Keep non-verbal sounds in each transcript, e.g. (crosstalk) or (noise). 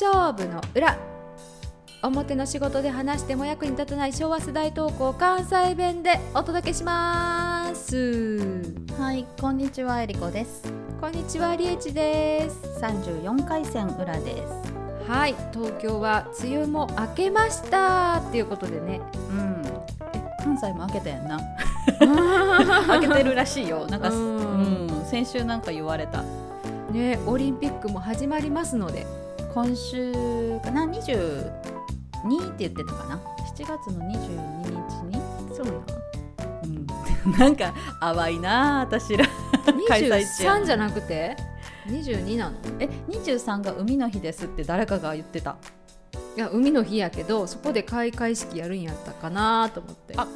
勝負の裏表の仕事で話しても役に立たない昭和世代投稿関西弁でお届けしますはい、こんにちは、えりこです。こんにちはりえちです三十四回戦裏です。はい東京は梅雨も明けましたっていうことでねうん。え、関西も開けたやんな。(laughs) 開けてるらしいよ。なんか、ううんん、先週なんか言われた。ねオリンピックも始まりますので今週かな、二十二って言ってたかな？七月の二十二日に？そうなうん。なんか淡いな、私ら。開催地や23じゃなくて？22なの？え、二十三が海の日ですって誰かが言ってた。いや海の日やけどそこで開会式やるんやったかなと思ってあ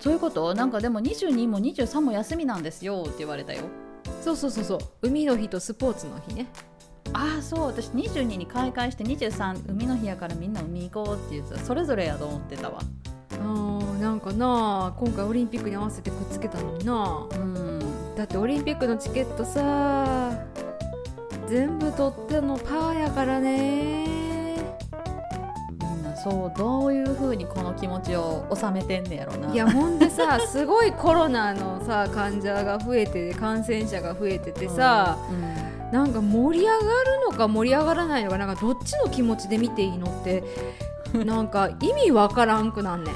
そういうこと？なんかでも22も23も休みなんですよって言われたよそうそうそうそう海の日とスポーツの日ねああそう私22に開会して23海の日やからみんな海行こうって言ってた。それぞれやと思ってたわ。あーなんかな今回オリンピックに合わせてくっつけたのにな。うん。だってオリンピックのチケットさ全部取ってのパーやからね。みんなそうどういうふうにこの気持ちを収めてんねやろな。いやほんでさ (laughs) すごいコロナのさ患者が増えて感染者が増えててさ、うん、なんか盛り上がるのか盛り上がらないのかなんかどっちの気持ちで見ていいのって (laughs) なんか意味わからんくなんねん。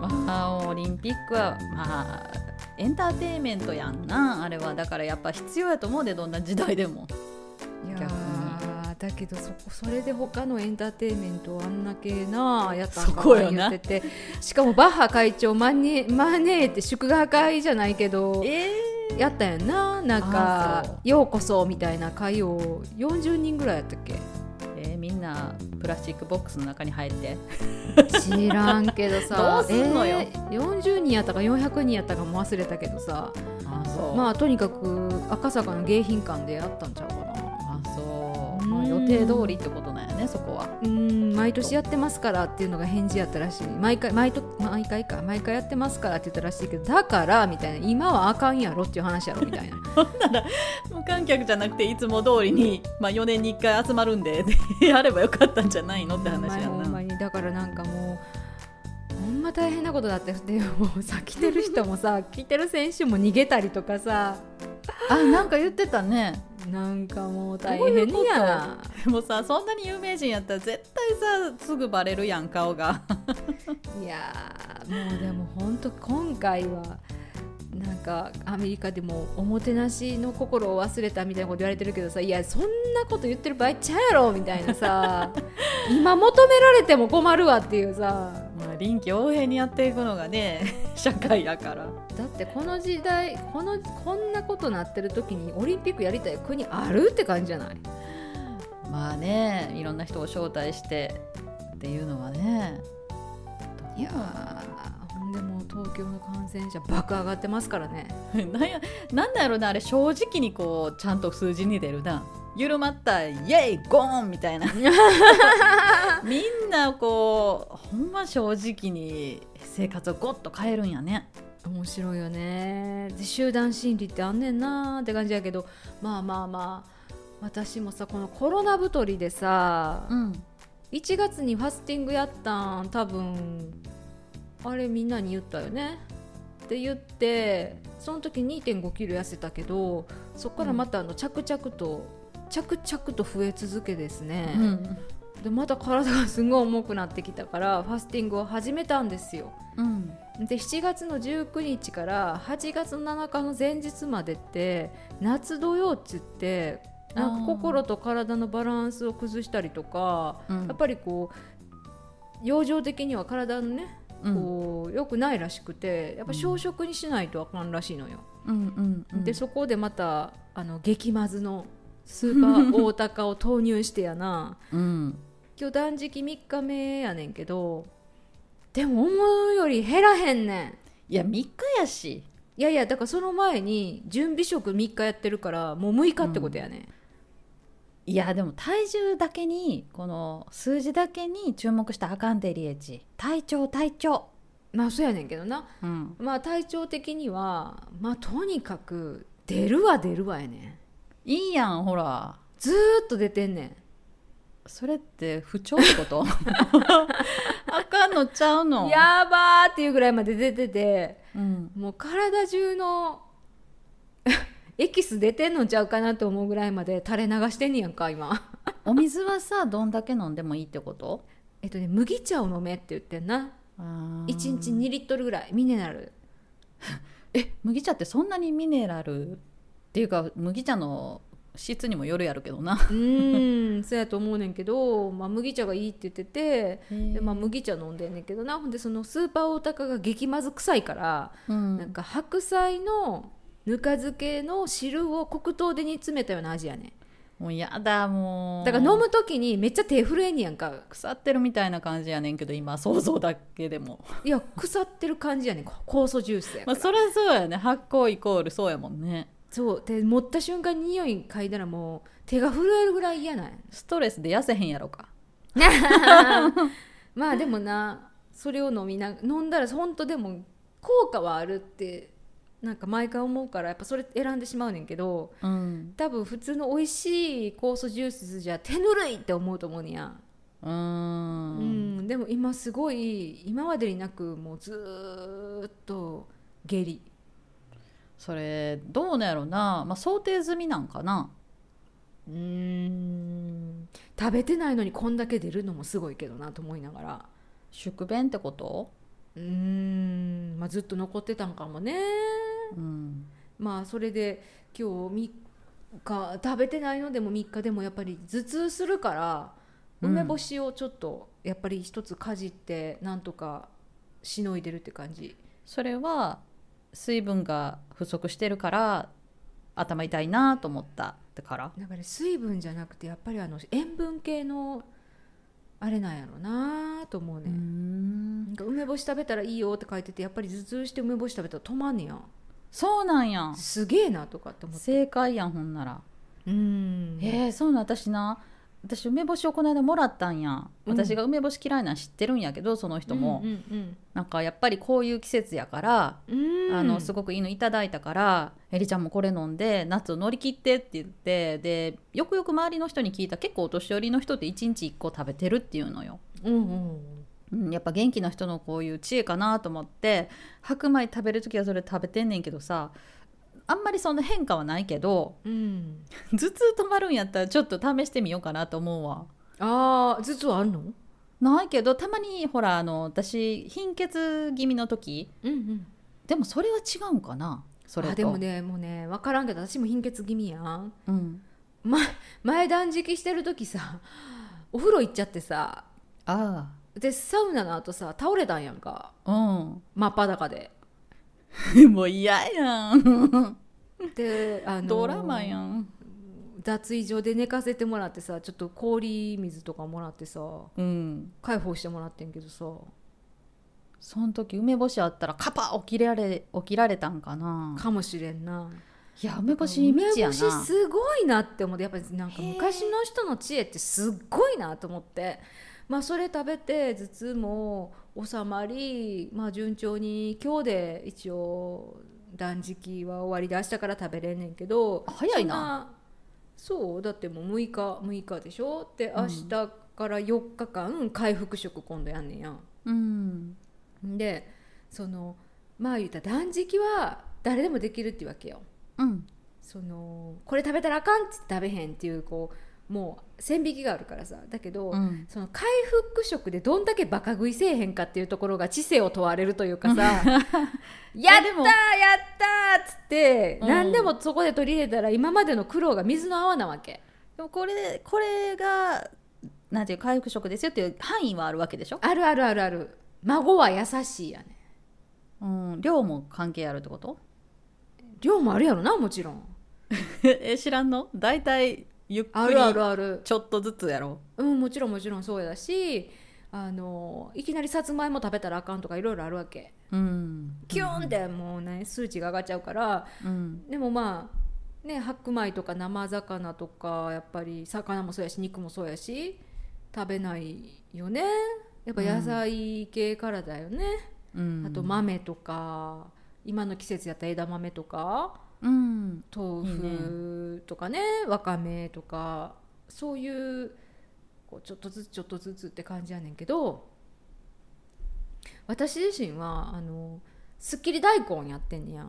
まあオリンピックはまあエンターテインメントやんな。あれはだからやっぱ必要やと思うでどんな時代でも。いやだけどそこそれで他のエンターテインメントをあんだけなやったんそか言ってて。しかもバッハ会長招いて祝賀会じゃないけど。えやったんやんな。なんあかそう「ようこそ」みたいな会を40人ぐらいやったっけ？えーみんなプラスチックボックスの中に入って。知らんけどさ。(laughs) どうすんのよ。えー40人やったか400人やったかも忘れたけどさ。まあとにかく赤坂の迎賓館でやったんちゃうかなまあ、予定通りってことなんやねそこは。うーん毎年やってますからっていうのが返事やったらしい。毎回毎と毎回か。毎回やってますからって言ったらしいけどだからみたいな。今はあかんやろっていう話やろみたいな。(laughs) 無観客じゃなくていつも通りに、まあ、4年に1回集まるんで (laughs) やればよかったんじゃないのって話やな。だからなんかもうほんま大変なことだって。でもうさ来てる人もさ (laughs) 来てる選手も逃げたりとかさ。あなんか言ってたね。なんかもう大変やな。でもさそんなに有名人やったら絶対さすぐバレるやん顔が。(laughs) いやーもうでも本当今回はなんかアメリカでもおもてなしの心を忘れたみたいなこと言われてるけどさいやそんなこと言ってる場合ちゃうやろみたいなさ。(laughs) 今求められても困るわっていうさまあ臨機応変にやっていくのがね (laughs) 社会やから。だってこの時代このこんなことなってる時にオリンピックやりたい国あるって感じじゃない？まあねいろんな人を招待してっていうのはね。いやーほんでもう東京の感染者爆上がってますからね。(laughs) なんやなんだやろなあれ正直にこうちゃんと数字に出るな緩まったイエイゴーンみたいな。(laughs) みんなこうほんま正直に生活をゴッと変えるんやね。面白いよね。で集団心理ってあんねんなーって感じやけどまあまあまあ私もさこのコロナ太りでさ、ん。1月にファスティングやったん多分あれみんなに言ったよね。って言ってその時2 5キロ痩せたけどそこからまたあの着々と、着々と増え続けですね、うん。でまた体がすごい重くなってきたからファスティングを始めたんですよ。うん。で7月の19日から8月の7日の前日までって夏土用っつってなんか心と体のバランスを崩したりとか、うん。やっぱりこう養生的には体のねうん。こう良くないらしくてやっぱ小食にしないとあかんらしいのよ。うん。うん。うん。でそこでまたあの激まずのスーパー大高を投入してやな。うん。今日断食3日目やねんけどでも思うより減らへんねん。いや3日やし。いやいやだからその前に準備食3日やってるからもう6日ってことやね、いやでも体重だけにこの数字だけに注目したらあかんでリエチ体調体調。まあそうやねんけどな。うん。まあ体調的にはまあとにかく出るわ出るわやねんいいやんほら。ずーっと出てんねん。それって不調ってこと？(laughs) あかんのちゃうの？やばーっていうぐらいまで出ててうん、もう体中の (laughs) エキス出てんのちゃうかなと思うぐらいまで垂れ流してんねやんか今。(laughs) お水はさどんだけ飲んでもいいってこと？えっとね麦茶を飲めって言ってんな。1 1日2リットルぐらい。ミネラル。え麦茶ってそんなにミネラル？っていうか麦茶の質にもよるやるけどな。うーんそうやと思うねんけど、まあ、麦茶がいいって言っててで、まあ、麦茶飲んでんねんけどな。ほんでそのスーパーオタカが激まず臭いから、うん。なんか白菜のぬか漬けの汁を黒糖で煮詰めたような味やねん。もうやだもう。だから飲む時にめっちゃ手震えんねやんか。腐ってるみたいな感じやねんけど今想像だけでも。いや腐ってる感じやねん。酵素ジュースやから、まあそりゃそうやね。発酵イコールそうやもんねそうで持った瞬間に匂い嗅いだらもう手が震えるぐらい嫌なんや。ストレスで痩せへんやろか。(laughs) まあでもなそれを飲みな飲んだら本当でも効果はあるってなんか毎回思うからやっぱそれ選んでしまうねんけどうん。多分普通の美味しい酵素ジュースじゃ手ぬるいって思うと思うねや、うーうんん、でも今すごい今までになくもうずーっと下痢それどうなんやろな、まあ、想定済みなんかな。うーん。食べてないのにこんだけ出るのもすごいけどなと思いながら。宿便ってこと？うーん、まあ、ずっと残ってたんかもね。うん。まあそれで今日3日食べてないのでも3日でもやっぱり頭痛するからうん。梅干しをちょっとやっぱり一つかじってなんとかしのいでるって感じ。それは水分が不足してるから頭痛いなと思ったってから。だから水分じゃなくてやっぱりあの塩分系のあれなんやろなと思うね、ん。なんか梅干し食べたらいいよって書いててやっぱり頭痛して梅干し食べたら止まんねや。そうなんや。んすげえなとかって思って。正解やんほんなら。うん。えー、そうなん私な私梅干しをこの間もらったんや。うん。私が梅干し嫌いなん知ってるんやけどその人も、うんうんなんかやっぱりこういう季節やから、うん。うんあのすごくいいのいただいたから「えりちゃんもこれ飲んで夏を乗り切って」って言ってでよくよく周りの人に聞いた結構お年寄りの人って1日1個食べてるっていうのよ。うんうん。うん、やっぱ元気な人のこういう知恵かなと思って白米食べる時はそれ食べてんねんけどさあんまりそんな変化はないけどうん。頭痛止まるんやったらちょっと試してみようかなと思うわ。ああ頭痛あるの？ないけどたまにほらあの私貧血気味の時。うんうん。でもそれは違うんかなそれと。あでもねもうね分からんけど私も貧血気味やん。うん、前断食してる時さお風呂行っちゃってさあでサウナの後さ倒れたんやんか。あ真っ裸で。うん (laughs) もう嫌やん。であのドラマやん。脱衣所で寝かせてもらってさちょっと氷水とかもらってさうん。解放してもらってんけどさ。その時梅干しあったらカパ起きられ起きられたんかな。かもしれんな。いや梅干し梅干しすごいなって思ってやっぱりなんか昔の人の知恵ってすっごいなと思ってまあそれ食べて頭痛も収まりまあ順調に今日で一応断食は終わりで明日から食べれんねんけど早いな。そうだってもう6日6日でしょ？でうん。明日から4日間回復食今度やんねんや。んうん。でそのまあ言ったら断食は誰でもできるっていうわけよ。うん。そのこれ食べたらあかんって食べへんっていうこうもう線引きがあるからさ。だけど、うん。その回復食でどんだけバカ食いせえへんかっていうところが知性を問われるというかさ (laughs) やったーやったーっつって、うん。何でもそこで取り入れたら今までの苦労が水の泡なわけ。でもこれこれがなんていう回復食ですよっていう範囲はあるわけでしょ、あるあるあるある。孫は優しいやね。うん、量も関係あるってこと？量もあるやろなもちろん。(laughs) え知らんの？大体ゆっくりあるあるある。ちょっとずつやろう。んもちろんもちろんそうやしあのいきなりさつまいも食べたらあかんとかいろいろあるわけ。うん。キューンってもうね数値が上がっちゃうからうん。でもまあね白米とか生魚とかやっぱり魚もそうやし肉もそうやし食べないよね。やっぱ野菜系からだよね、うん。あと豆とか今の季節やったら枝豆とかうん豆腐とかねわかめとかそういうこうちょっとずつちょっとずつって感じやねんけど私自身はあのすっきり大根やってんねや。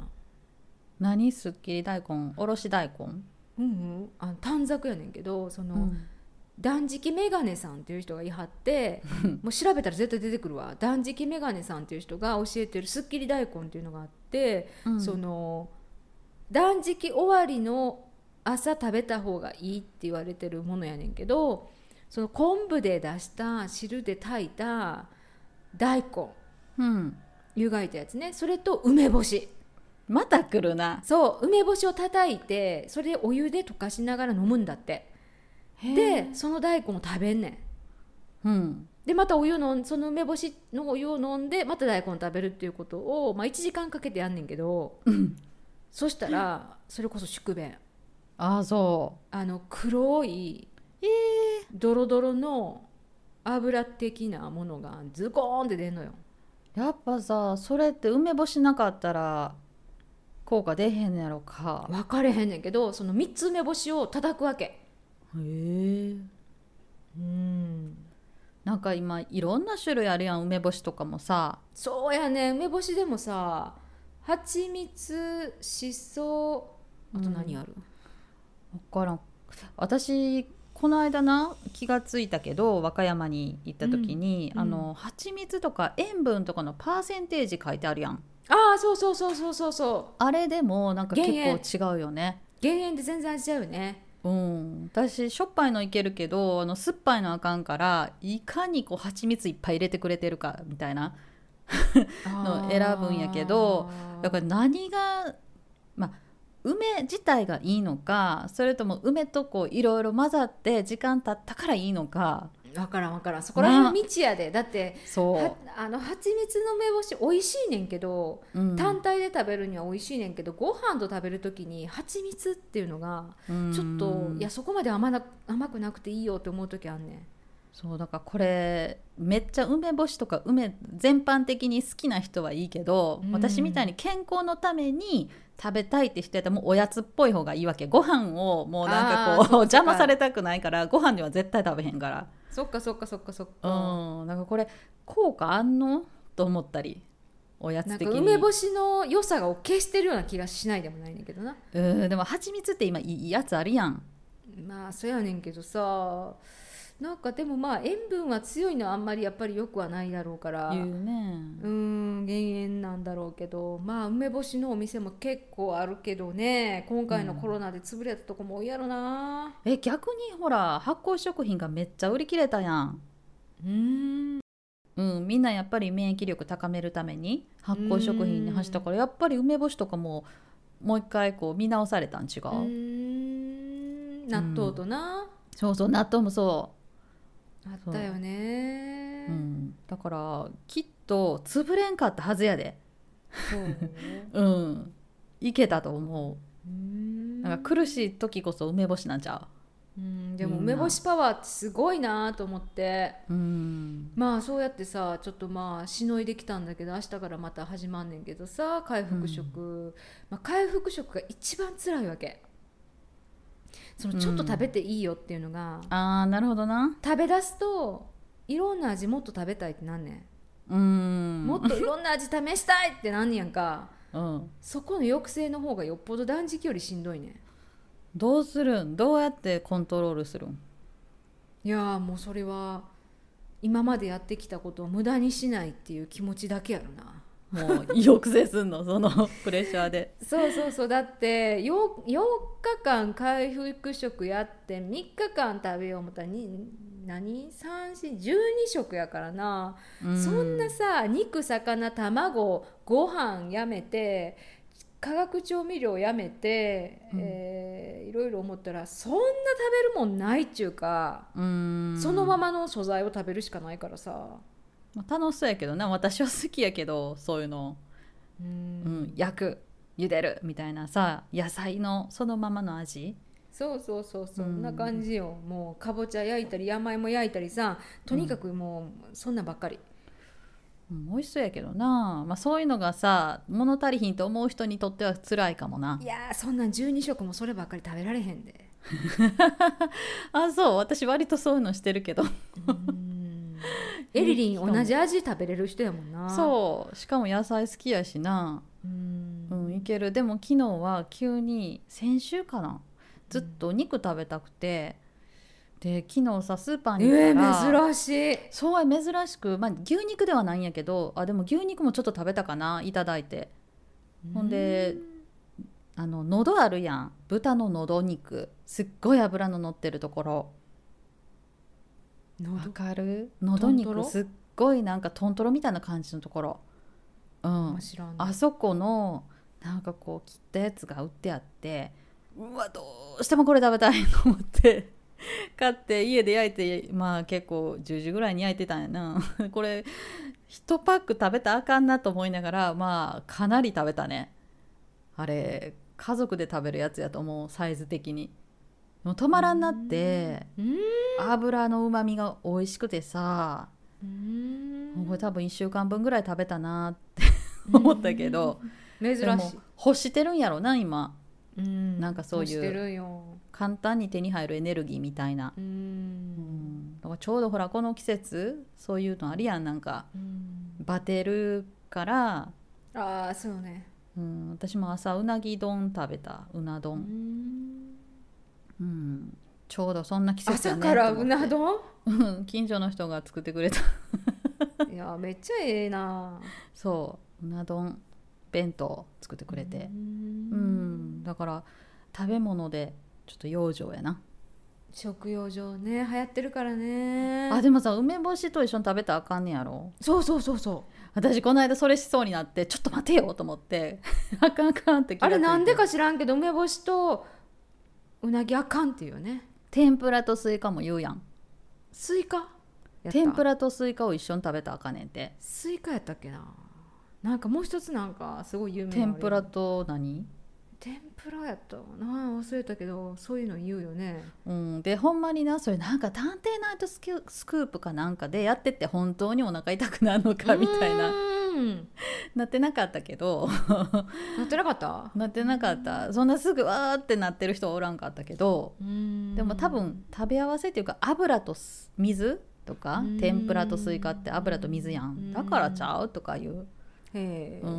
何？すっきり大根？おろし大根？うんうん。あの短冊やねんけどその、うん。断食メガネさんっていう人がいはって (laughs) もう調べたら絶対出てくるわ。断食メガネさんっていう人が教えてるすっきり大根っていうのがあって、うん。その断食終わりの朝食べた方がいいって言われてるものやねんけどその昆布で出した汁で炊いた大根。うん。湯がいたやつね。それと梅干し。また来るな。そう。梅干しを叩いてそれでお湯で溶かしながら飲むんだって。でその大根を食べんねん。うん。でまたお湯のその梅干しのお湯を飲んでまた大根食べるっていうことを、まあ、1時間かけてやんねんけどうんそしたらそれこそ宿便。ああそあの黒いえドロドロの油的なものがズコーンって出んのよ。ー、やっぱさそれって梅干しなかったら効果出へんのやろか。分かれへんねんけどその3つ梅干しを叩くわけ。へえ。うん。なんか今いろんな種類あるやん梅干しとかもさ。そうやね。梅干しでもさ蜂蜜しそあと何ある、分からん。私この間な気がついたけど和歌山に行った時に、うんあの蜂蜜とか塩分とかのパーセンテージ書いてあるやん。ああそうそうそうそうそうそう。あれでもなんか結構違うよね。減塩で全然味ちゃうよね。うん。私しょっぱいのいけるけどあの酸っぱいのあかんからいかにこう蜂蜜いっぱい入れてくれてるかみたいな (laughs) の選ぶんやけどだから何がまあ梅自体がいいのかそれとも梅とこういろいろ混ざって時間経ったからいいのか。分からん分からん。そこら辺未知やで。だってそはあの蜂蜜の梅干し美味しいねんけど、う、うん。単体で食べるには美味しいねんけどご飯と食べる時に蜂蜜っていうのがうん。ちょっと、いやそこまで甘な甘くなくていいよって思う時あんねんそうだからこれめっちゃ梅干しとか梅全般的に好きな人はいいけど、うん。私みたいに健康のために食べたいって人やったらもうおやつっぽい方がいいわけ。ご飯をもうなんかこう邪魔されたくないからご飯には絶対食べへんから。そっかそっかそっかそっうか、ん。なんかこれ効果あんの？と思ったり。おやつ的に。か梅干しの良さが消してるような気がしないでもないねんけどな。うんでも蜂蜜って今いいやつあるやん。まあそうやねんけどさなんかでもまあ塩分は強いのはあんまりやっぱり良くはないだろうから。言うね。うーん減塩なんだろうけど。まあ梅干しのお店も結構あるけどね。今回のコロナで潰れたとこも多いやろな。え逆にほら発酵食品がめっちゃ売り切れたやん。うーん。うん、みんなやっぱり免疫力高めるために発酵食品に走ったからやっぱり梅干しとかももう一回こう見直されたん違う、うーん。納豆とな、そうそう納豆もそあったよね。う、うん、だからきっと潰れんかったはずやで。そう (laughs) うん。いけたと思う。ーん。うなんか苦しい時こそ梅干しなんちゃう。ん。でも梅干しパワーってすごいなと思って。ううん。まあそうやってさちょっとまあしのいできたんだけど明日からまた始まんねんけどさ回復食、まあ、回復食が一番辛いわけそのちょっと食べていいよっていうのが、あーなるほどな。食べ出すといろんな味もっと食べたいってなんねうんん、もっといろんな味試したいってなんねやんか。(laughs) うん、そこの抑制の方がよっぽど断食よりしんどいねん。どうするん？どうやってコントロールするん？いやーもうそれは今までやってきたことを無駄にしないっていう気持ちだけやろなもう抑制すんのその (laughs) プレッシャーで。そうそうそう。だって 4, 4日間回復食やって3日間食べよう思ったらに何 ?3,4,12 食やからな、うそんなさ肉魚卵ご飯やめて化学調味料やめて、うん。えーいろいろ思ったらそんな食べるもんないっちゅうか、うん。そのままの素材を食べるしかないからさまあ楽しそうやけどな。私は好きやけどそういうの、ううんん、焼く茹でるみたいな。さ野菜のそのままの味。そうそうそうそう。んん。な感じよ、もうかぼちゃ焼いたり山芋焼いたりさとにかくもうそんなんばっかり、うん、美味しそうやけどな、まあ、そういうのがさ物足りひんと思う人にとっては辛いかもな。いやーそんなん12食もそればっかり食べられへんで。(laughs) あそう。私割とそういうのしてるけど。うんエリリン同じ味食べれる人やもんな。そう。しかも野菜好きやしな。うん。うんいける。でも昨日は急に先週かな。ずっとお肉食べたくて、で昨日さスーパーに行えったら、ー、珍しい。そう珍しく、まあ、牛肉ではないんやけど。あでも牛肉もちょっと食べたかな。いただいて。ほんであの喉あるやん。豚の喉肉。すっごい脂の乗ってるところ。うんわかる？喉肉すっごいなんかトントロみたいな感じのところ。うん。あそこのなんかこう切ったやつが売ってあってうわどうしてもこれ食べたいと思って (laughs) 買って家で焼いてまあ結構10時ぐらいに焼いてたんやな。(laughs) これ1パック食べたらあかんなと思いながらまあかなり食べたね。あれ家族で食べるやつやと思うサイズ的にもう止まらんなって。うん。油のうまみが美味しくてさ。これ多分1週間分ぐらい食べたなって。思ったけど。珍しい。欲してるんやろな今。うん。なんかそういう簡単に手に入るエネルギーみたいな、ううん。んだからちょうどほらこの季節そういうのあるやんなんか。うん。バテるから、ああそうね。うん、私も朝うなぎ丼食べたうなう丼、んうん、ちょうどそんな季節やね。朝からうと思ってな丼？うん。近所の人が作ってくれた。いやめっちゃええな。そう。うな丼弁当作ってくれて。ううん。ん。だから食べ物でちょっと養生やな。食用上ね。流行ってるからね。あでもさ梅干しと一緒に食べたらあかんねやろ？そうそうそうそう。私この間それしそうになってちょっと待てよと思って。(laughs) あかんあかんって気がついて。あれなんでか知らんけど梅干しとうなぎあかんっていうね。天ぷらとスイカも言うやん。スイカ？天ぷらとスイカを一緒に食べたらあかんねんて。スイカやったっけな。なんかもう一つなんかすごい有名な天ぷらと何？天ぷらやったな。忘れたけどそういうの言うよね。うん、でほんまになそれなんか「探偵ナイトスクープ」かなんかでやってて本当にお腹痛くなるのかみたいな。うん。なってなかったけど。なってなかった？なってなかった。そんなすぐわーってなってる人はおらんかったけど。でも多分食べ合わせっていうか油とす水とかうん。天ぷらとスイカって油と水やうんん。だからちゃうとかいう、へえうん、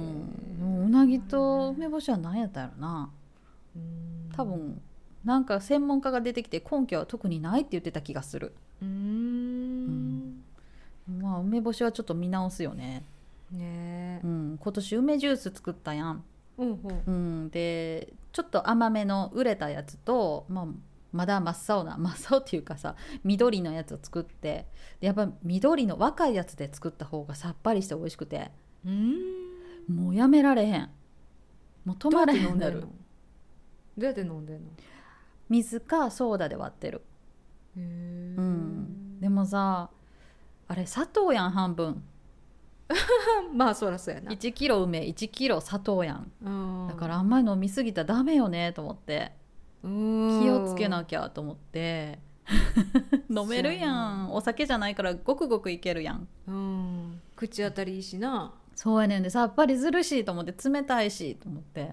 もううなぎと梅干しは何やったやろな。うん。多分なんか専門家が出てきて根拠は特にないって言ってた気がする。うん。まあ梅干しはちょっと見直すよね、ねえ。うん、今年梅ジュース作ったやん、うんうん。うん、でちょっと甘めの売れたやつと、まあ、まだ真っ青な (laughs) 真っ青っていうかさ緑のやつを作ってでやっぱ緑の若いやつで作った方がさっぱりして美味しくてうん。もうやめられへん。もう止まどうやってらへんなるどうやって飲んでんの？水かソーダで割ってる、へえうん、でもさあれ砂糖やん半分。(laughs) まあそらそうやな。1キロ梅1キロ砂糖やん。うん。だからあんまり飲みすぎたらダメよねと思って。うん。気をつけなきゃと思って。(laughs) 飲めるやん。お酒じゃないからごくごくいけるやん。うん。口当たりいいしなそうやねんでさっぱりずるしいと思って冷たいしと思って、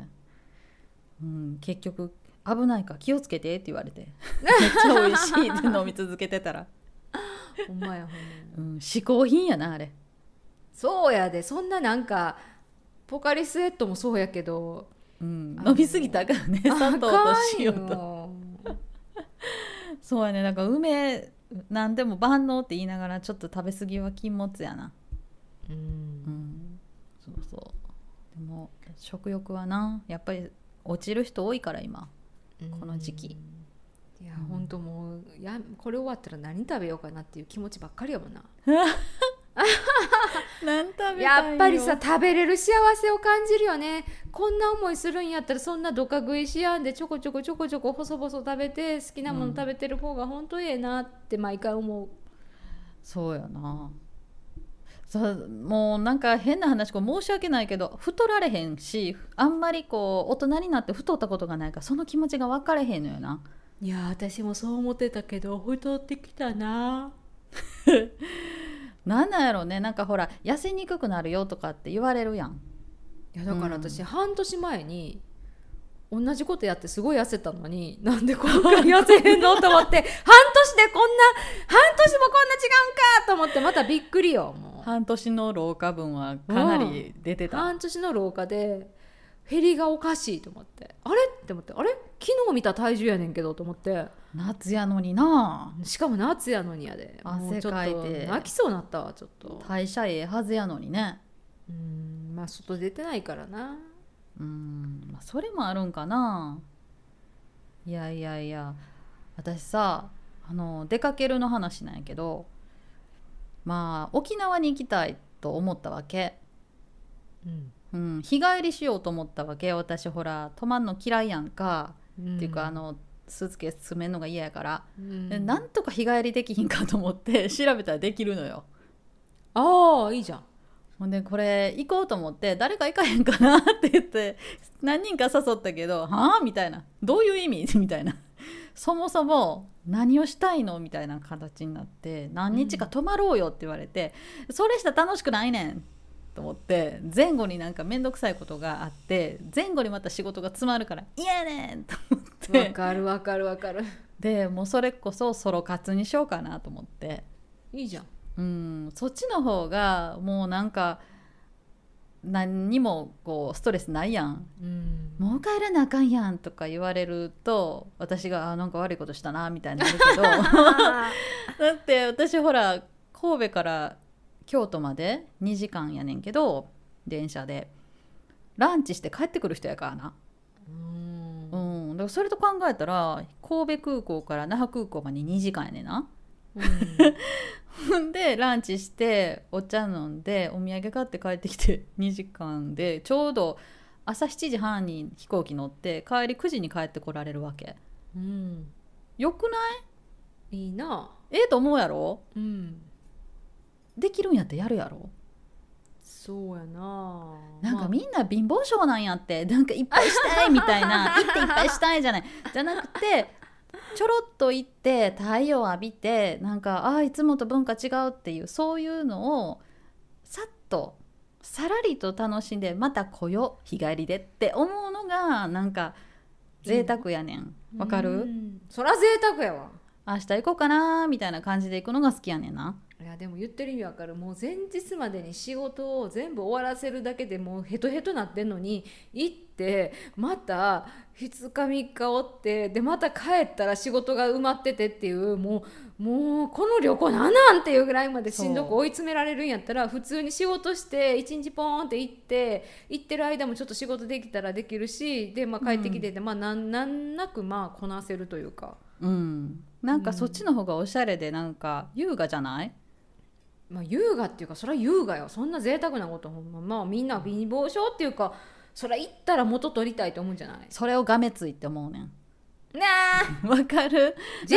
うん、結局危ないから気をつけてって言われて。(laughs) めっちゃ美味しいって飲み続けてたら、(laughs) ほんまやほんまや。うん、嗜好品やなあれ。そうやでそんななんかポカリスエットもそうやけど。うん飲みすぎたからね砂糖と塩と。と (laughs) そうやねだから梅なんでも万能って言いながらちょっと食べ過ぎは禁物やな。ううんんそうそう。でも食欲はなやっぱり落ちる人多いから今。この時期。いや本当もうやこれ終わったら何食べようかなっていう気持ちばっかりやもんな。(laughs) 何食やっぱりさ食べれる幸せを感じるよね。こんな思いするんやったらそんなどか食いしやんでちょこちょこちょこちょこ細々食べて好きなもの食べてる方が本当ええなって毎回思う、そうやなそうもうなんか変な話こう申し訳ないけど太られへんしあんまりこう大人になって太ったことがないからその気持ちが分かれへんのよな。いや私もそう思ってたけど太ってきたな。(laughs) なんなんやろね。なんかほら痩せにくくなるよとかって言われるやん。いやだから私、半年前に同じことやってすごい痩せたのになんで今回痩せへんのと思って (laughs) 半年でこんな半年もこんな違うんかと思ってまたびっくりよもう。半年の老化分はかなり出てた、半年の廊下で減りがおかしいと思って。あれって思ってあれ？昨日見た体重やねんけどと思って。夏やのにな。しかも夏やのにやで。汗かいて。泣きそうなったわちょっと。代謝ええはずやのにね。うん。まあ外出てないからなうんまあそれもあるんかな。いやいやいや私さあの出かけるの話なんやけどまあ沖縄に行きたいと思ったわけ、うん。うん、日帰りしようと思ったわけ。私ほら泊まんの嫌いやんか、っていうかあのスーツケース詰めんのが嫌やから、うん。でなんとか日帰りできひんかと思って調べたらできるのよ。ああいいじゃんほんでこれ行こうと思って誰か行かへんかなって言って何人か誘ったけど「はあ?」みたいな「どういう意味? (laughs)」みたいなそもそも何をしたいの？みたいな形になって何日か泊まろうよって言われて、それしたら楽しくないねんと思って前後になんか面倒くさいことがあって前後にまた仕事が詰まるから「嫌やねん!」と思っわてかるわかるわかるでもうそれこそソロ活にしようかなと思って。いいじゃんうん、そっちの方がもうなんか何にもこうストレスないやん。うん。もう帰らなあかんやんとか言われると私があなんか悪いことしたなみたいになるけど。(laughs) だって私ほら神戸から京都まで2時間やねんけど電車で。ランチして帰ってくる人やからな、うん。うん、だからそれと考えたら神戸空港から那覇空港まで2時間やねんな。ほんでランチしてお茶飲んでお土産買って帰ってきて (laughs) 2時間でちょうど朝7時半に飛行機乗って帰り9時に帰ってこられるわけ。うん。よくない？いいな。ええと思うやろ？うん。できるんやってやるやろ？そうやな。なんかまあ。みんな貧乏症なんやって。なんかいっぱいしたいみたいな。(laughs) 行っていっぱいしたいじゃない。じゃなくてちょろっと行って太陽浴びてなんかああいつもと文化違うっていうそういうのをさっとさらりと楽しんでまた来よ日帰りでって思うのがなんか贅沢やねん。わかうるん。そら贅沢やわ。明日行こうかなみたいな感じで行くのが好きやねんないやでも言ってる意味わかる。もう前日までに仕事を全部終わらせるだけでもうヘトヘトなってんのに行ってまた2日3日おってでまた帰ったら仕事が埋まっててっていうもうもうこの旅行なんなんっていうぐらいまでしんどく追い詰められるんやったら普通に仕事して1日ポーンって行って行ってる間もちょっと仕事できたらできるしで、まあ、帰ってきてて、まあなんなんなくまあこなせるというか。うん。なんかそっちの方がおしゃれでなんか優雅じゃない？まあ、優雅っていうかそれは優雅よ。そんな贅沢なことほんままあみんな貧乏症っていうかそれは行ったら元取りたいと思うんじゃない？それをがめついって思うねん。ね (laughs) わかる？え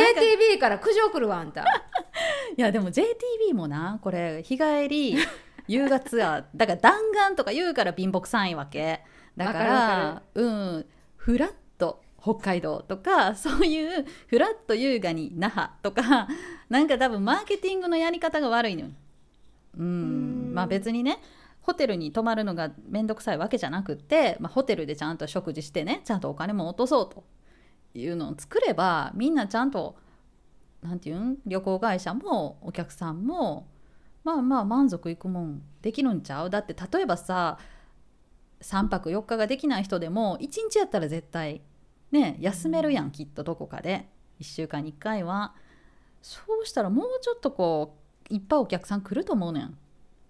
JTB から苦情来るわあんた。(laughs) いやでも JTB もなこれ日帰り優雅ツアーだから弾丸とか言うから貧乏くさいわけ。だかわらうん。フラット北海道とかそういうフラット優雅に那覇とかなんか多分マーケティングのやり方が悪いのようん。うん。まあ別にねホテルに泊まるのが面倒くさいわけじゃなくって、まあ、ホテルでちゃんと食事してねちゃんとお金も落とそうというのを作ればみんなちゃんとなんていうん旅行会社もお客さんもまあまあ満足いくもんできるんちゃう？だって例えばさ3泊4日ができない人でも1日やったら絶対ね休めるやんきっとどこかで。1週間に1回は。そうしたらもうちょっとこういっぱいお客さん来ると思うねん。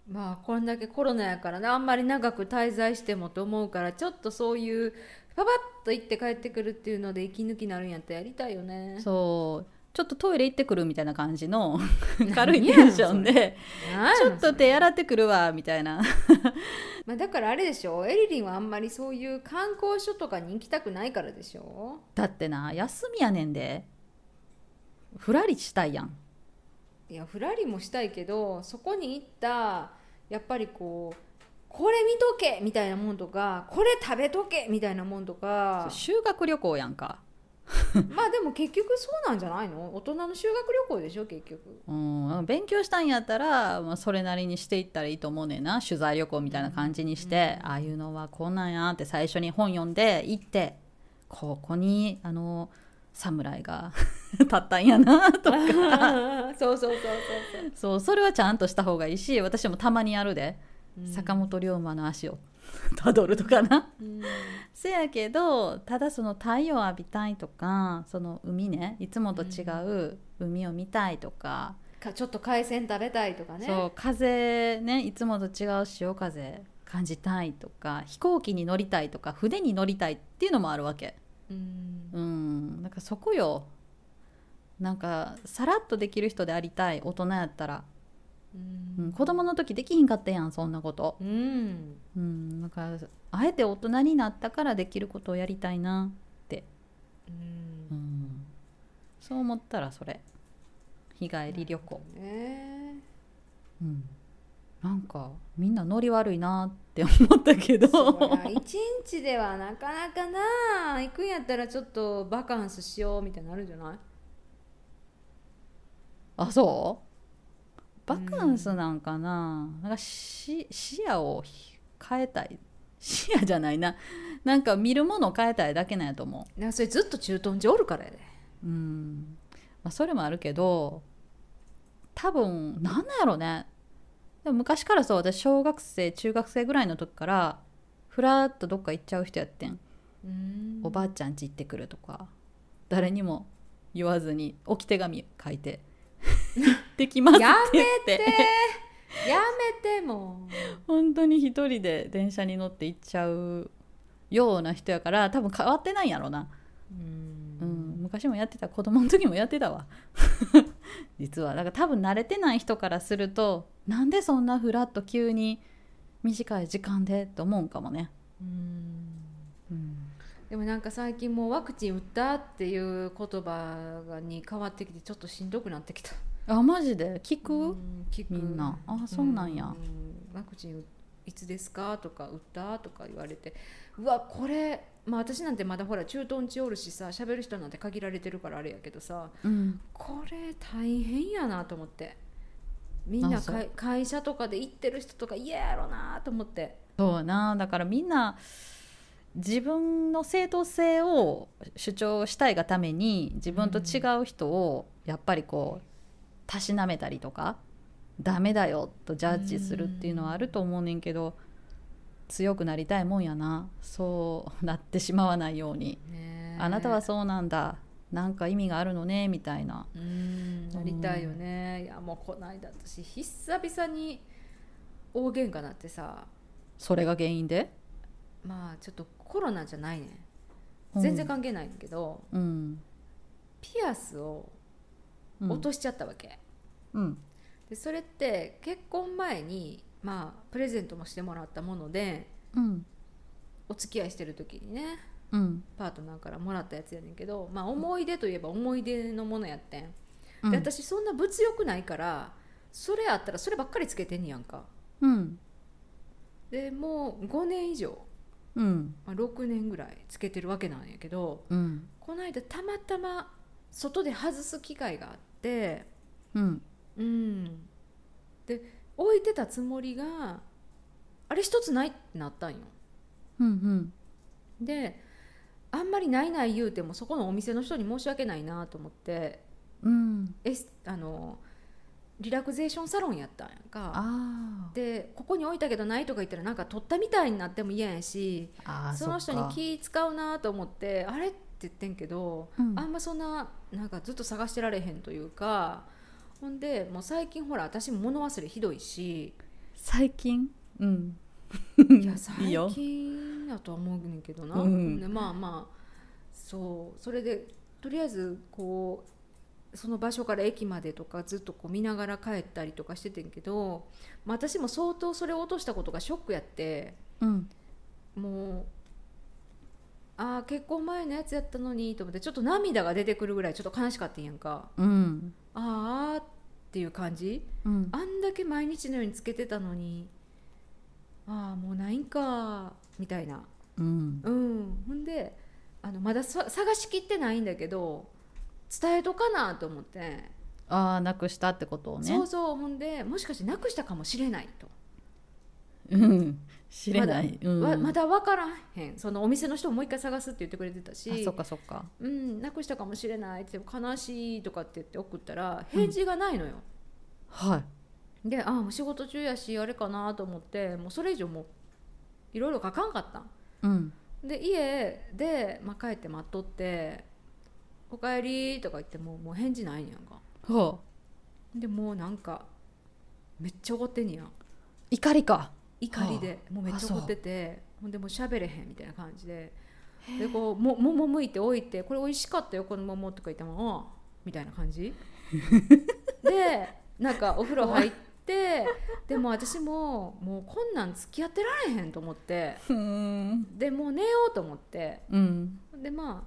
まあこれだけコロナやからねあんまり長く滞在してもと思うからちょっとそういうパパッと行って帰ってくるっていうので息抜きになるんやったらやりたいよね。そう。ちょっとトイレ行ってくるみたいな感じの (laughs) 軽いテンションで。ちょっと手洗ってくるわみたいな。まあ、だからあれでしょ。エリリンはあんまりそういう観光所とかに行きたくないからでしょ。だってな休みやねんで。ふらりしたいやんいやふらりもしたいけどそこに行ったやっぱりこうこれ見とけみたいなもんとかこれ食べとけみたいなもんとか。修学旅行やんか。(laughs) まあでも結局そうなんじゃないの？大人の修学旅行でしょ結局。うん勉強したんやったら、まあ、それなりにしていったらいいと思うねんな。取材旅行みたいな感じにして、ああいうのはこんなんやって最初に本読んで行ってここにあの侍が (laughs) 立ったんやなとか。(laughs) そうそうそうそうそう。それはちゃんとした方がいいし私もたまにやるで、そう坂本龍馬の足を。(laughs) たどるとかな。うん。せやけどただその太陽浴びたいとかその海ねいつもと違う海を見たいとか、かちょっと海鮮食べたいとかね。そう風ねいつもと違う潮風感じたいとか飛行機に乗りたいとか船に乗りたいっていうのもあるわけ。うん。うんだからそこよなんかさらっとできる人でありたい大人やったら、うん。うん、子供の時できひんかったやんそんなこと、うん。うん、だからあえて大人になったからできることをやりたいなって。うん。うん。そう思ったらそれ。日帰り旅行、ね。うん、なんかみんなノリ悪いなって思ったけど。一日ではなかなかな。行くんやったらちょっとバカンスしようみたいになるんじゃない？あそう？バカンスなんかな,、なんかし視野を変えたい。視野じゃないな。なんか見るものを変えたいだけなんやと思なんかそれずっと駐屯地おるからやで。ううん、まあ、それもあるけど多分なんなんやろね。でも昔からそう私小学生中学生ぐらいの時からふらっとどっか行っちゃう人やってん。うん。おばあちゃん家行ってくるとか。誰にも言わずに置き手紙書いて「できます」ってや言っめて。てやめても本当に一人で電車に乗って行っちゃうような人やから多分変わってないんやろな、ううんん、昔もやってた子供の時もやってたわ。(laughs) 実は。だから多分慣れてない人からするとなんでそんなフラッと急に短い時間でって思うんかもね、うん。うん、でもなんか最近もうワクチン打ったっていう言葉がに変わってきてちょっとしんどくなってきたあマジで？聞く、うん聞く。みんな。あそうなんや。うんワクチンいつですか？とか打った？とか言われて。うわこれまあ私なんてまだほら駐屯地おるしさ喋る人なんて限られてるからあれやけどさうん、これ大変やなと思って。みんな会社とかで行ってる人とか嫌やろなと思って。そうやな。だからみんな自分の正当性を主張したいがために自分と違う人をやっぱりこうたしなめたりとかダメだよとジャッジするっていうのはあると思うねんけど強くなりたいもんやな。そうなってしまわないように。ねあなたはそうなんだ。なんか意味があるのねみたいな。うん。なりたいよね。いやもうこないだ私久々に大喧嘩なってさ。それが原因で？まあちょっとコロナじゃないね。うん。全然関係ないんだけど、うん。ピアスをうん落としちゃったわけ、うん。でそれって結婚前にまあプレゼントもしてもらったものでうん。お付き合いしてる時にねうん。パートナーからもらったやつやねんけど、まあ、思い出といえば思い出のものやってん、うん。で私そんな物欲ないからそれあったらそればっかりつけてんねやんか。うん。でもう5年以上、うん。まあ、6年ぐらいつけてるわけなんやけどうん。この間たまたま外で外す機会があってうん。うん。で置いてたつもりがあれ一つないってなったんよ。うんであんまりないない言うてもそこのお店の人に申し訳ないなと思ってうん。エスあのリラクゼーションサロンやったんやんか。あでここに置いたけどないとか言ったらなんか取ったみたいになっても嫌やしあその人に気使うなと思ってあれって言ってんけど、うん。あんまそんななんかずっと探してられへんというかほんでもう最近ほら私も物忘れひどいし。最近？うん。いや (laughs) 最よ。近だとは思うねんけどな、うんでまあまあそう。それでとりあえずこうその場所から駅までとかずっとこう見ながら帰ったりとかしててんけど、まあ、私も相当それを落としたことがショックやって。うん。もうああ結婚前のやつやったのにと思ってちょっと涙が出てくるぐらいちょっと悲しかったんやんか。うん。ああっていう感じ？うん。あんだけ毎日のようにつけてたのにああもうないんかみたいな。うん。うん。ほんであのまださ探しきってないんだけど伝えとかなと思って、ああなくしたってことをね。そうそうほんでもしかしてなくしたかもしれないと。うん知れない、うん。わまだ分からへん。そのお店の人ももう一回探すって言ってくれてたし。あそっかそっか。うん、なくしたかもしれないって悲しいとかって言って送ったら返事がないのよ、はい。であもう仕事中やしあれかなと思ってもうそれ以上もういろいろ書かんかったん。うん。で家で、まあ、帰って待っとって「おかえり」とか言ってももう返事ないねやんか。ほう。でもうなんかめっちゃ怒ってんねや。ん怒りか怒りでもうめっちゃ怒っててほんでもう喋れへんみたいな感じで。でこうも桃むいて置いて「これ美味しかったよこの桃」とか言っても「ああ」みたいな感じ。(laughs) でなんかお風呂入ってでも私ももうこんなん付き合ってられへんと思って。うん。でもう寝ようと思って。うん。でま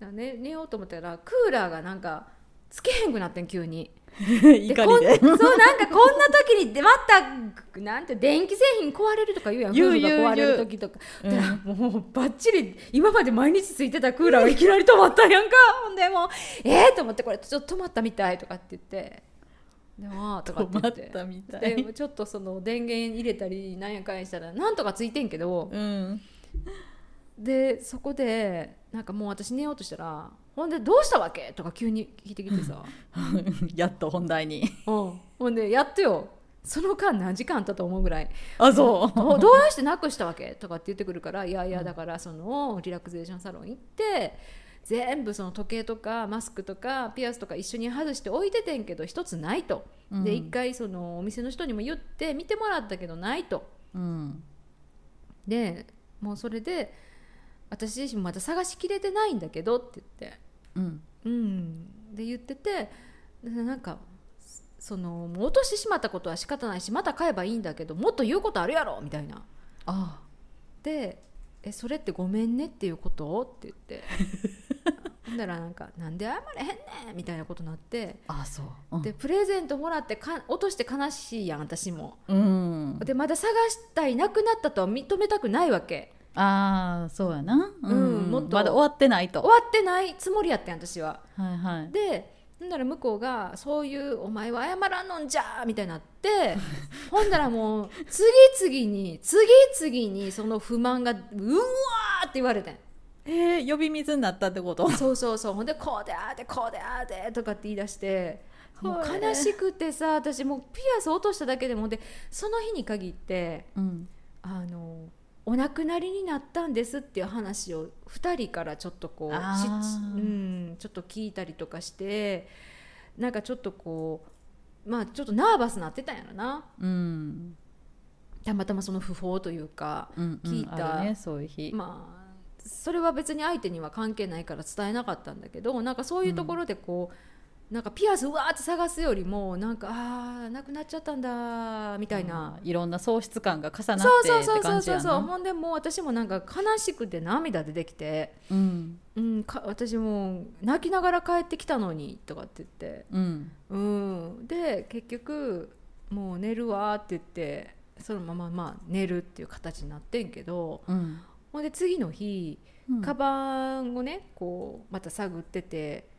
あね寝ようと思ったらクーラーがなんかつけへんくなってん急に。(laughs) 怒りで。こんそうなんかこんな時にでまたなんて電気製品壊れるとか言うやん。言う夫婦が言う壊れる時とか。言う。だからもうバッチリ今まで毎日ついてたクーラーがいきなり止まったやんか。(laughs) ほんでもうえー、と思ってこれちょっと止まったみたいとかって言って。でもとかって止まったみたでいちょっとその電源入れたりなんやかんやしたらなんとかついてんけど。うん。でそこでなんかもう私寝ようとしたらほんでどうしたわけ？とか急に聞いてきてさ。(laughs) やっと本題に。うん、ほんでやっとよ。その間何時間あったと思うぐらい。あそう。どうしてなくしたわけ？とかって言ってくるからいやいやだからそのリラクゼーションサロン行って全部その時計とかマスクとかピアスとか一緒に外して置いててんけど一つないと、うん。で一回そのお店の人にも言って見てもらったけどないと。うん。でもうそれで私自身まだ探しきれてないんだけどって言って。うん。うん、で言っててでなんかそのもう落としてしまったことは仕方ないしまた買えばいいんだけどもっと言うことあるやろみたいな。あで「えそれってごめんねっていうこと?」って言って。(laughs) ほんだらなんか「なんで謝れへんねん」みたいなことになって。あそう。うん。でプレゼントもらってか落として悲しいやん私も。うん。でまだ探したいなくなったとは認めたくないわけああそうやな。うんもっと。まだ終わってないと。終わってないつもりやってん私は。はいはい。でほんなら向こうが「そういうお前は謝らんのんじゃ!」みたいになって (laughs) ほんだらもう次々に次々にその不満がうわーって言われてん。えー、呼び水になったってこと？そうそうそう。ほんでこうでああでこうでああでとかって言い出してもうはい悲しくてさ私もうピアス落としただけでもでその日に限ってうん。あのお亡くなりになったんですっていう話を2人からちょっとこううん、ちょっと聞いたりとかしてなんかちょっとこうまあちょっとナーバスなってたんやろな。うんたまたまその訃報というか、うん。うん聞いた。そういう日、まあそれは別に相手には関係ないから伝えなかったんだけどなんかそういうところでこう、なんかピアスうわーって探すよりもなんかああなくなっちゃったんだみたいな。うん。いろんな喪失感が重なってそうそうそうそうそうなほんでもう私もなんか悲しくて涙出てきて、うん。うん、か私も泣きながら帰ってきたのにとかって言って、うん。うん、で結局もう寝るわって言ってそのまままあ寝るっていう形になってんけどうん。ほんで次の日うん。カバンをねこうまた探ってて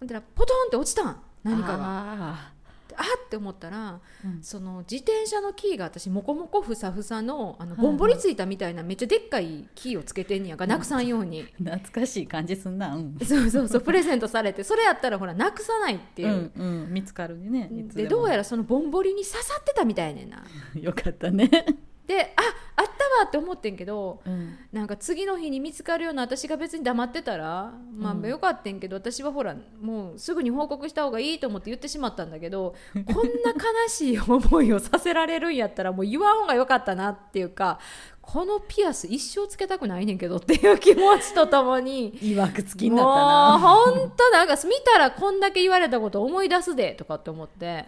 ほんポトンって落ちたん。何かが。ああって思ったらーうん。その自転車のキーが私モコモコふさふさのあのはいはい。ボンボリついたみたいなめっちゃでっかいキーをつけてんねやん。かなくさんように。懐かしい感じすんな。うん。そうそうそうプレゼントされてそれやったらほらなくさないっていう、うんうん。見つかるねでも。どうやらそのボンボリに刺さってたみたいねんな。(laughs) よかったねでああったわって思ってんけどうん。なんか次の日に見つかるような私が別に黙ってたらまうん。あよかったんけど、私はほらもうすぐに報告した方がいいと思って言ってしまったんだけど (laughs) こんな悲しい思いをさせられるんやったらもう言わん方がよかったなっていうかこのピアス一生つけたくないねんけどっていう気持ちとともに。いわくつきになもうったな。本当なんか見たらこんだけ言われたこと思い出すでとかって思って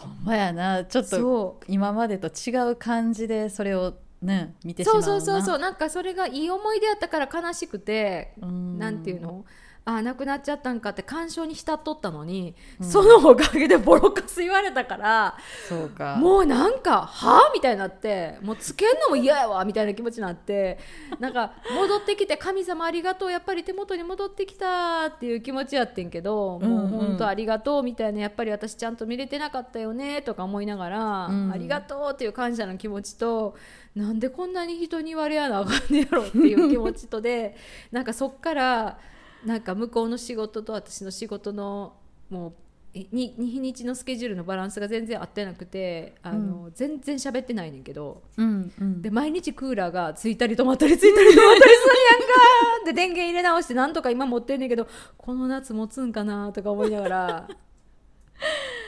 ほんまやな。ちょっとそう。今までと違う感じでそれをね見てしまそううなそうそうそう。なんかそれがいい思い出やったから悲しくて、うん。なんていうの？ああ亡くなっちゃったんかって感傷に浸っとったのに、うんそのおかげでボロカス言われたからそうかもうなんか「はあ?」みたいになってもうつけんのも嫌やわみたいな気持ちになってなんか戻ってきて「神様ありがとうやっぱり手元に戻ってきた」っていう気持ちやってんけど、うんうんもう本当ありがとうみたいなやっぱり私ちゃんと見れてなかったよねとか思いながら、うんありがとうっていう感謝の気持ちとなんでこんなに人に言われやなあかんねやろっていう気持ちとでなんかそっからなんか向こうの仕事と私の仕事のもうえにに日にちのスケジュールのバランスが全然合ってなくてあの、全然喋ってないねんけどうんうん。で毎日クーラーがついたり止まったりついたり止まったりするやんかで電源入れ直してなんとか今持ってんねんけどこの夏持つんかなとか思いながら (laughs)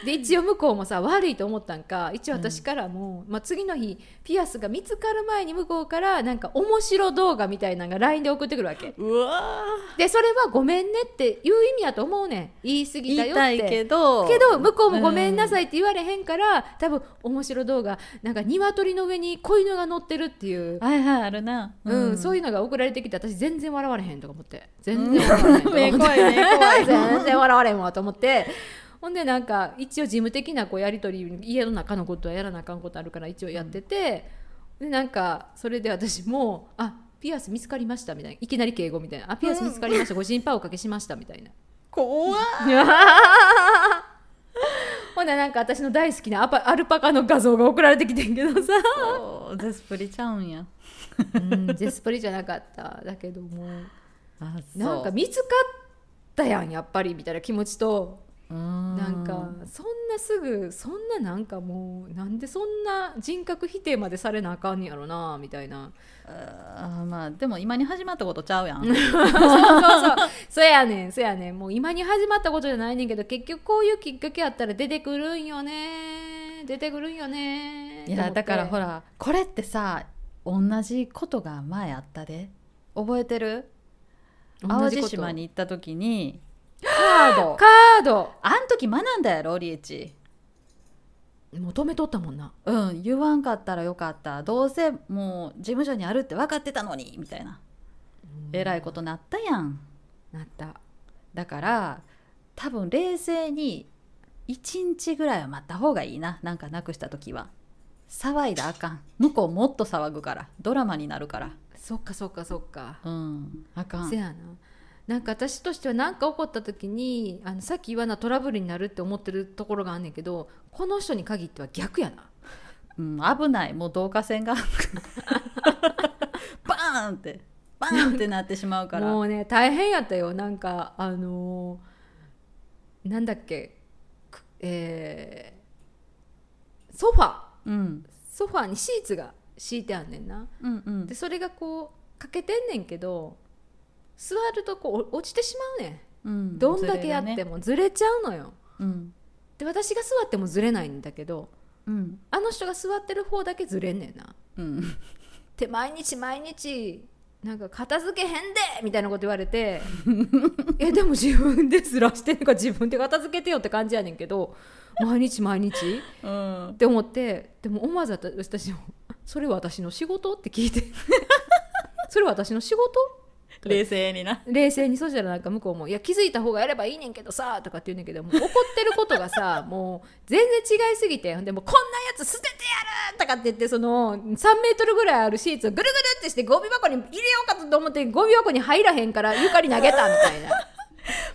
で一応向こうもさ悪いと思ったんか一応私からも、まあ、次の日ピアスが見つかる前に向こうからなんか面白動画みたいなのが LINE で送ってくるわけ。うわでそれはごめんねっていう意味やと思うねん。言い過ぎたよって。言いたいけど。向こうもごめんなさいって言われへんから、多分面白動画なんか鶏の上に子犬が乗ってるっていう、はいはいあるな。うんそういいうのが送られてきて私全然笑われへんとか思って。全然笑われへんとか思って。目 (laughs) 怖い目怖い。(laughs) 全然笑われへんわと思ってほんでなんか一応事務的なこうやり取り家の中のことはやらなあかんことあるから一応やってて、でなんかそれで私も「あピアス見つかりました」みたいないきなり敬語みたいな「あピアス見つかりましたご心配おかけしました」みたいな。怖っ。(laughs) ほんでなんか私の大好きなアパアルパカの画像が送られてきてんけどさ、デスプリちゃうんや。うん、デスプリじゃなかった。だけどもあなんか見つかったやんやっぱりみたいな気持ちとななんかそんなすぐそんななんかもうなんでそんな人格否定までされなあかんねやろなみたいな。あーまあでも今に始まったことちゃうやん。(laughs) そうそうそう。そやねんそやねん。もう今に始まったことじゃないねんけど結局こういうきっかけあったら出てくるんよね。出てくるんよね。いやだからほららこれってさ同じことが前あったで。覚えてる？淡路島に行った時にカード。カード。あん時学んだやろリエチ。求めとったもんな。うん言わんかったらよかった。どうせもう事務所にあるって分かってたのにみたいな。えらいことなったやん。なった。だから多分冷静に1日ぐらいは待った方がいいな。なんかなくした時は。騒いだらあかん。向こうもっと騒ぐから。ドラマになるから。そっかそっかそっか。うんあかん。せやななんか私としては何か起こった時にあのさっき言わなトラブルになるって思ってるところがあんねんけどこの人に限っては逆やな。うん、危ない。もう導火線が。(laughs) バーンって。バーンってなってしまうから。もうね大変やったよ。なんかあのーなんだっけ。くえーソファ。うん。ソファにシーツが敷いてあんねんな。うんうん。でそれがこうかけてんねんけど座るとこうお落ちてしまうねうん。んどんだけやってもずれちゃうのよ。うん。で私が座ってもずれないんだけどうん。あの人が座ってる方だけずれんねんな。うん。で毎日毎日なんか片付けへんでみたいなこと言われて (laughs) えでも自分でずらしてんのか自分で片付けてよって感じやねんけど毎日毎日 (laughs) うん。って思ってでも思わず私も「それ私の仕事?」って聞いて「(laughs) それ私の仕事?」冷静にな。冷静にそしたらなんか向こうも「いや気づいた方がやればいいねんけどさ」とかって言うねんけどもう怒ってることがさ (laughs) もう全然違いすぎてほんでもうこんなやつ捨ててやるとかって言ってその3メートルぐらいあるシーツをぐるぐるってしてゴミ箱に入れようかと思ってゴミ箱に入らへんから床に投げたみたいな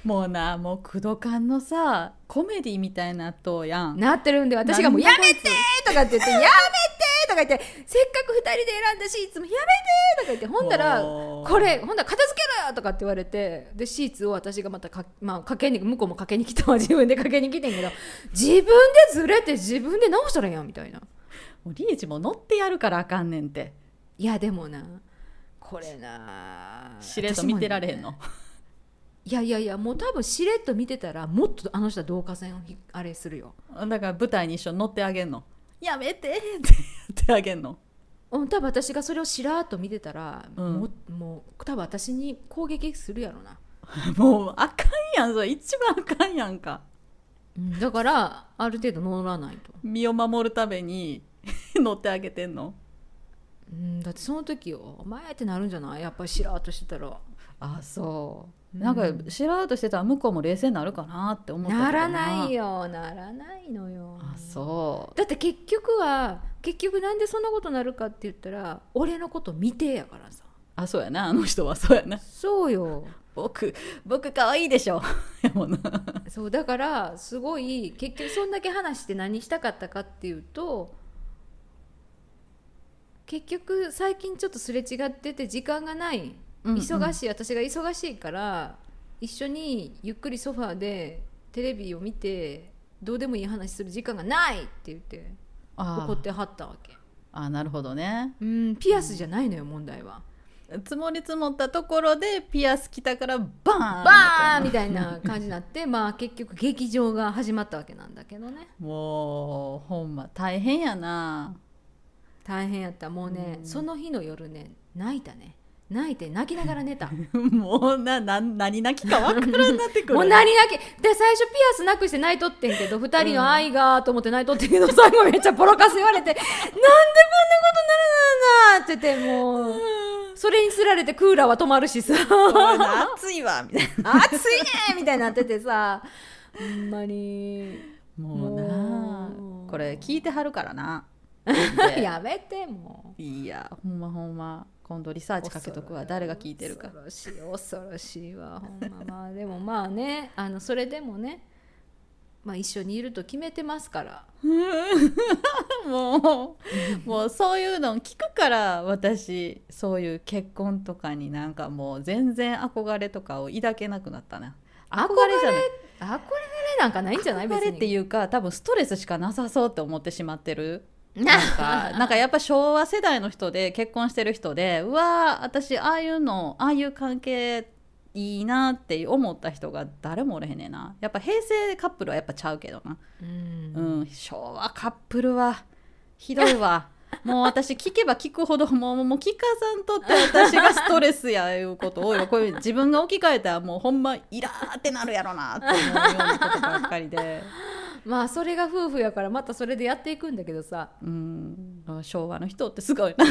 もうなもう工藤館のさコメディみたいなとやんなってるんで私がもう「やめて!」とかって言って「やめて!」とか言って「せっかく2人で選んだシーツもやめて!」とか言ってほんだらこれほんだら片付けろよとかって言われてでシーツを私がまたか、まあ、かけに向こうもかけに来たわ (laughs) 自分でかけに来てんけど自分でずれて自分で直したらやんみたいなもうリエチも乗ってやるからあかんねんっていやでもなこれなしれっと見てられへんの、いやいやいやもう多分しれっと見てたらもっとあの人は導火線をひあれするよ。だから舞台に一緒に乗ってあげんの。やめて。ってやってあげんの。うん多分私がそれをしらーっと見てたら、うん。ももう多分私に攻撃するやろな、(laughs) もうあかんやんそれ。一番あかんやんか。うんだからある程度乗らないと、身を守るために (laughs) 乗ってあげてんの。うん、だってその時よお前ってなるんじゃない？やっぱりしらーっとしてたら。あそうなんかうん。知らうとしてたら向こうも冷静になるかなって思ったな。らないよならないのよ。あそだって結局は結局なんでそんなことなるかって言ったら俺のこと見てやからさ。うあそうやな。あの人はそうやな。そうよ。僕僕可愛いでしょ。(laughs) そうだからすごい結局そんだけ話して何したかったかっていうと結局最近ちょっとすれ違ってて時間がない忙しい、私が忙しいから一緒にゆっくりソファーでテレビを見てどうでもいい話する時間がないって言ってあ怒ってはったわけ。あなるほどね。うんピアスじゃないのよ問題は。積もり積もったところでピアス来たからバーン！バーン！みたいな感じになって (laughs) まあ結局劇場が始まったわけなんだけどねもうほんま大変やな大変やったもうね、うんその日の夜ね泣いたね泣いて泣きながら寝た。(laughs) もうなな何泣きか分からんなってくる。もう何泣き。で最初ピアスなくして泣いとってんけど2人の愛がと思って泣いとってんけど、最後めっちゃボロカス言われてなんでこんなことならなって言ってもうそれにつられてクーラーは止まるしさ。暑いわみたいな暑いねみたいになっててさ。ほんまに。もうなこれ聞いてはるからな。(laughs) やめてもう。いやほんまほんま今度リサーチかけとくわ。誰が聞いてるか。恐ろしい恐ろしいわ。ほんままあでもまあね。(laughs) あのそれでもねまあ一緒にいると決めてますから。(laughs) もうもうそういうの聞くから私そういう結婚とかになんかもう全然憧れとかを抱けなくなったな。憧れじゃない。あこれなんかないんじゃない？別に。憧れっていうか多分ストレスしかなさそうって思ってしまってる (laughs) なんかなんかやっぱ昭和世代の人で結婚してる人でうわー私ああいうのああいう関係いいなって思った人が誰もおれへんねんな。やっぱ平成カップルはやっぱちゃうけどな。うん。うん、昭和カップルはひどいわもう私聞けば聞くほどもうもう聞かさんとって私がストレスやいうこと多いわこういう自分が置き換えたらもうほんまイラーってなるやろなって思うようなことばっかりで、まあそれが夫婦やからまたそれでやっていくんだけどさ。うん、昭和の人ってすごい。な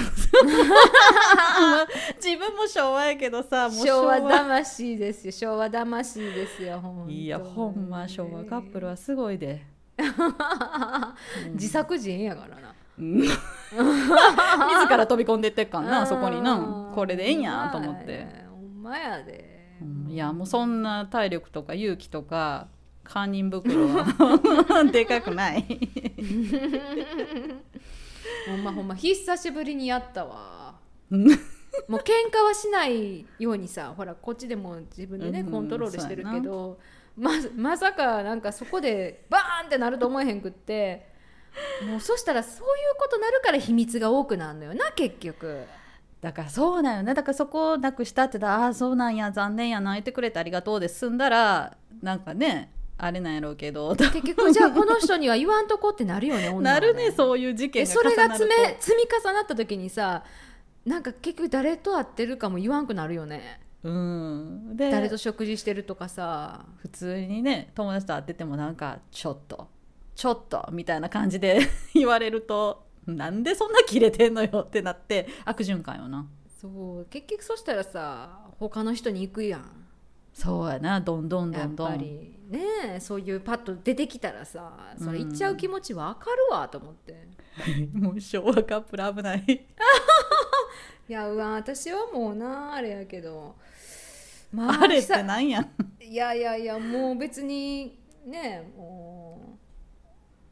自分も昭和やけどさもう昭和魂ですよ昭和魂ですよほんとに。いやほんま昭和カップルはすごいで、(laughs) 自作自演やからな。うん (laughs) 自ら飛び込んでってっかんなそこにな。これでええんやと思って。ほんまやで、うん。いやもうそんな体力とか勇気とか堪忍袋は (laughs) でかくない。(laughs) ほんまほんま久しぶりにやったわ。うん。もう喧嘩はしないようにさほらこっちでも自分でね、うんコントロールしてるけどままさかなんかそこでバーンってなると思えへんくってもうそしたらそういうことなるから秘密が多くなるのよな結局。だからそうだよね。だからそこをなくしたって言ったらああそうなんや残念や泣いてくれてありがとうで済んだらなんかねあれなんやろうけど。結局じゃあこの人には言わんとこってなるよね女は (laughs) なるねそういう事件でがそれが積み重なった時にさなんか結局誰と会ってるかも言わんくなるよね。うん。で誰と食事してるとかさ。普通にね友達と会っててもなんかちょっとちょっとみたいな感じで (laughs) 言われるとなんでそんなキレてんのよってなって悪循環よな。そう結局そしたらさ他の人に行くやん。そうやな。どんどんどやっん。どんぱり。ねえそういうパッと出てきたらさそれ行っちゃう気持ちわかるわと思って、(laughs) もう昭和カップル危ない。(laughs) いやうわ私はもうなあれやけど。まあれっ久てなんやいやいやいやもう別にねもう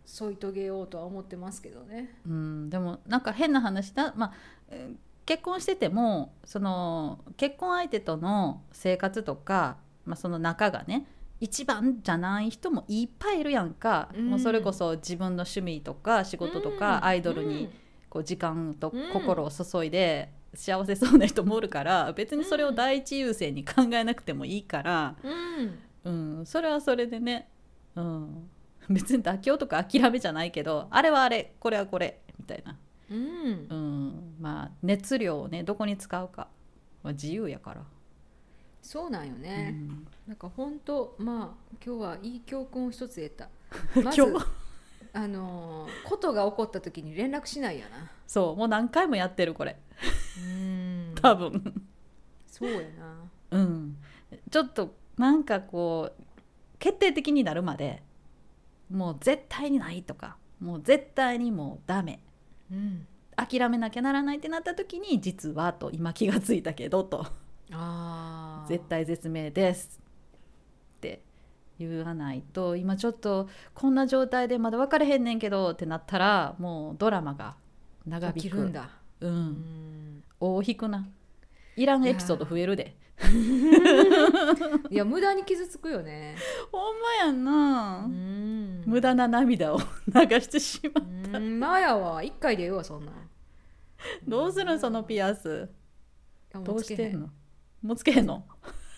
添い遂げようとは思ってますけどね。うんでもなんか変な話だ。まあえー結婚しててもその結婚相手との生活とか、まあ、その仲がね一番じゃない人もいっぱいいるやんか、うん。もうそれこそ自分の趣味とか仕事とか、うん。アイドルにこう時間と心を注いで幸せそうな人もおるから別にそれを第一優先に考えなくてもいいから、うん。うん、それはそれでね、うん、(laughs) 別に妥協とか諦めじゃないけどあれはあれこれはこれみたいな、うん。うん、まあ熱量をねどこに使うかは自由やから、そうなんようね、ん。なんか本当まあ今日はいい教訓を一つ得た。(laughs) まず今日？あのーことが起こった時に連絡しないやな。そう。もう何回もやってるこれ。うん。多分。そうやな。うん。ちょっとなんかこう決定的になるまでもう絶対にないとかもう絶対にもうダメ。うん諦めなきゃならないってなった時に実はと今気がついたけどと。あー。絶対絶命です。って言わないと今ちょっとこんな状態でまだ分かれへんねんけどってなったらもうドラマが長引く。んだ。ううんん。大引くな。いらんエピソード増えるで (laughs) いや無駄に傷つくよね。ほんまやんな、うん。無駄な涙を (laughs) 流してしまううんまあやわ一回でええわそんなん。どうするんそのピアス？どうつけへんしてんの？もうつけへん。の？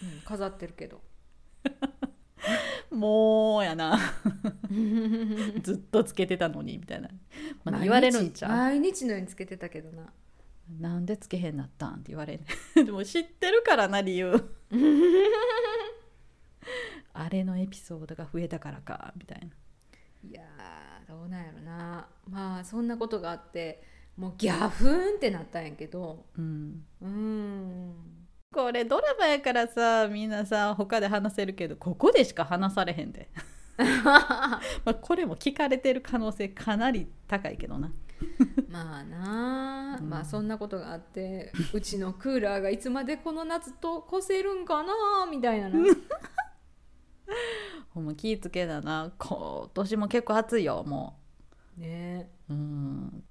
うん飾ってるけど。もうやな。ずっとつけてたのにみたいな、まあ、言われるんちゃう。毎日のようにつけてたけどななんでつけへんなったんって言われる。(laughs) でも知ってるからな理由。(laughs) あれのエピソードが増えたからかみたいな。いやーどうなんやろな。まあそんなことがあってもうギャフーンってなったんやけど。うん。うん。これドラマやからさみんなさ他で話せるけどここでしか話されへんで。(laughs) まあこれも聞かれてる可能性かなり高いけどな (laughs) まあなあ、うん。まあそんなことがあってうちのクーラーがいつまでこの夏と越せるんかなみたいなな。(laughs) ほんま気ぃつけだな。今年も結構暑いよもね。ううん。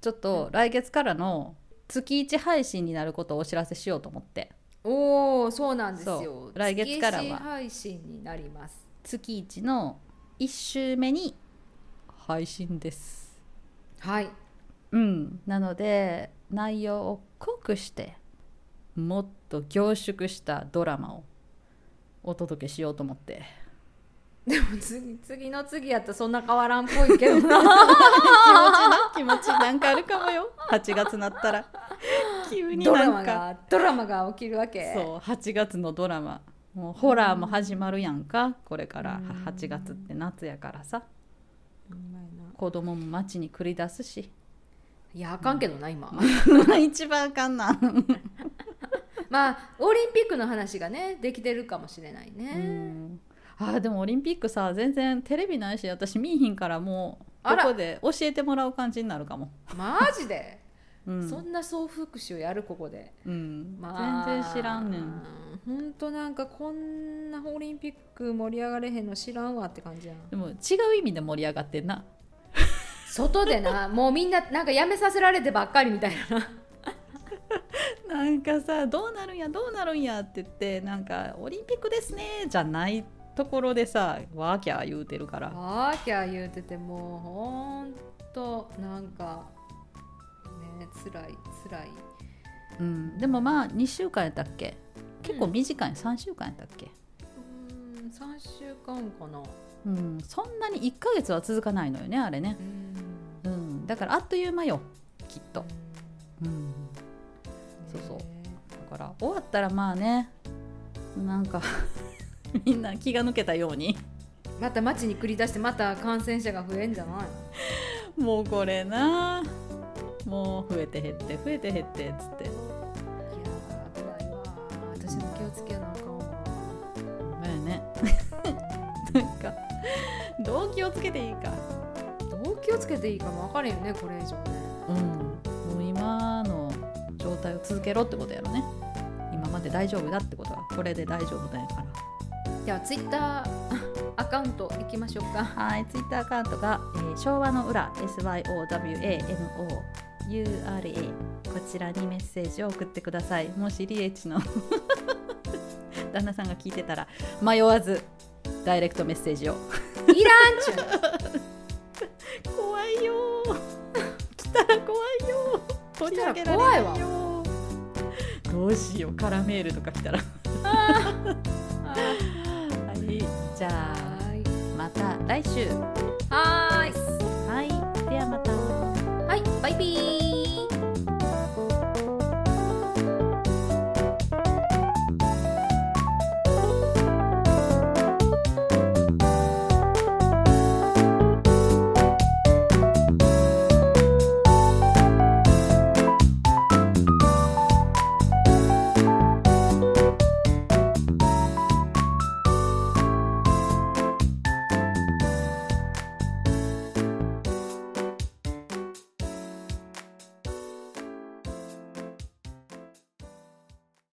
ちょっと来月からの月1配信になることをお知らせしようと思って。おおそうなんですそよう来月からは。配信になります。月1の1週目に配信ですはい。うん。なので内容を濃くしてもっと凝縮したドラマをお届けしようと思って。でも次次の次やったらそんな変わらんっぽいけどな。(laughs) 気持ちなんかあるかもよ。8月なったら。(laughs) 急にドラマなんかがドラマが起きるわけ。そう8月のドラマ。もうホラーも始まるやんかこれから。うん。8月って夏やからさ。うまいな子供も街に繰り出すし。いやあかんけどな今。(laughs) 一番あかんな。(laughs) まあオリンピックの話がねできてるかもしれないね、うん。あーでもオリンピックさ全然テレビないし私見いひんからもうここで教えてもらう感じになるかも、マジで、(laughs) うん。そんな総復習やるここで。うん。まあ。全然知らんねん。ほんとなんかこんなオリンピック盛り上がれへんの知らんわって感じやんでも違う意味で盛り上がってんな外でな (laughs) もうみんななんかやめさせられてばっかりみたいな。(laughs) なんかさどうなるんやどうなるんやって言ってなんかオリンピックですねじゃないところでさワーキャー言うてるから。ワーキャー言うててもうほんとなんかねつらいつらい。うん、でもまあ2週間やったっけ？結構短い、3週間やったっけ、うーん3週間かな。うん、そんなに1ヶ月は続かないのよねあれね。う、んうん、だからあっという間よきっと、うん、そうそう。ねだから終わったらまあねなんか (laughs) みんな気が抜けたように。また街に繰り出してまた感染者が増えんじゃない？もうこれな。もう増えて減って増えて減ってっつって。いやー危ないわ私も気をつけなあかんわまやね。(laughs) なんかどう気をつけていいか気をつけていいかも分かれんよねこれ以上。ねうん。もう今の状態を続けろってことやろね。今まで大丈夫だってことはこれで大丈夫だから。ではツイッターアカウント行きましょうか。はい、ツイッターアカウントが、えー昭和の裏 SYOWANO URA こちらにメッセージを送ってください。もしリエッチの (laughs) 旦那さんが聞いてたら迷わずダイレクトメッセージを。いらんちゅうー取り上げられないよーどうしようカラメールとか来たら。はい。じゃあはいまた来週。はーい。はい。ではまた。はい。バイビー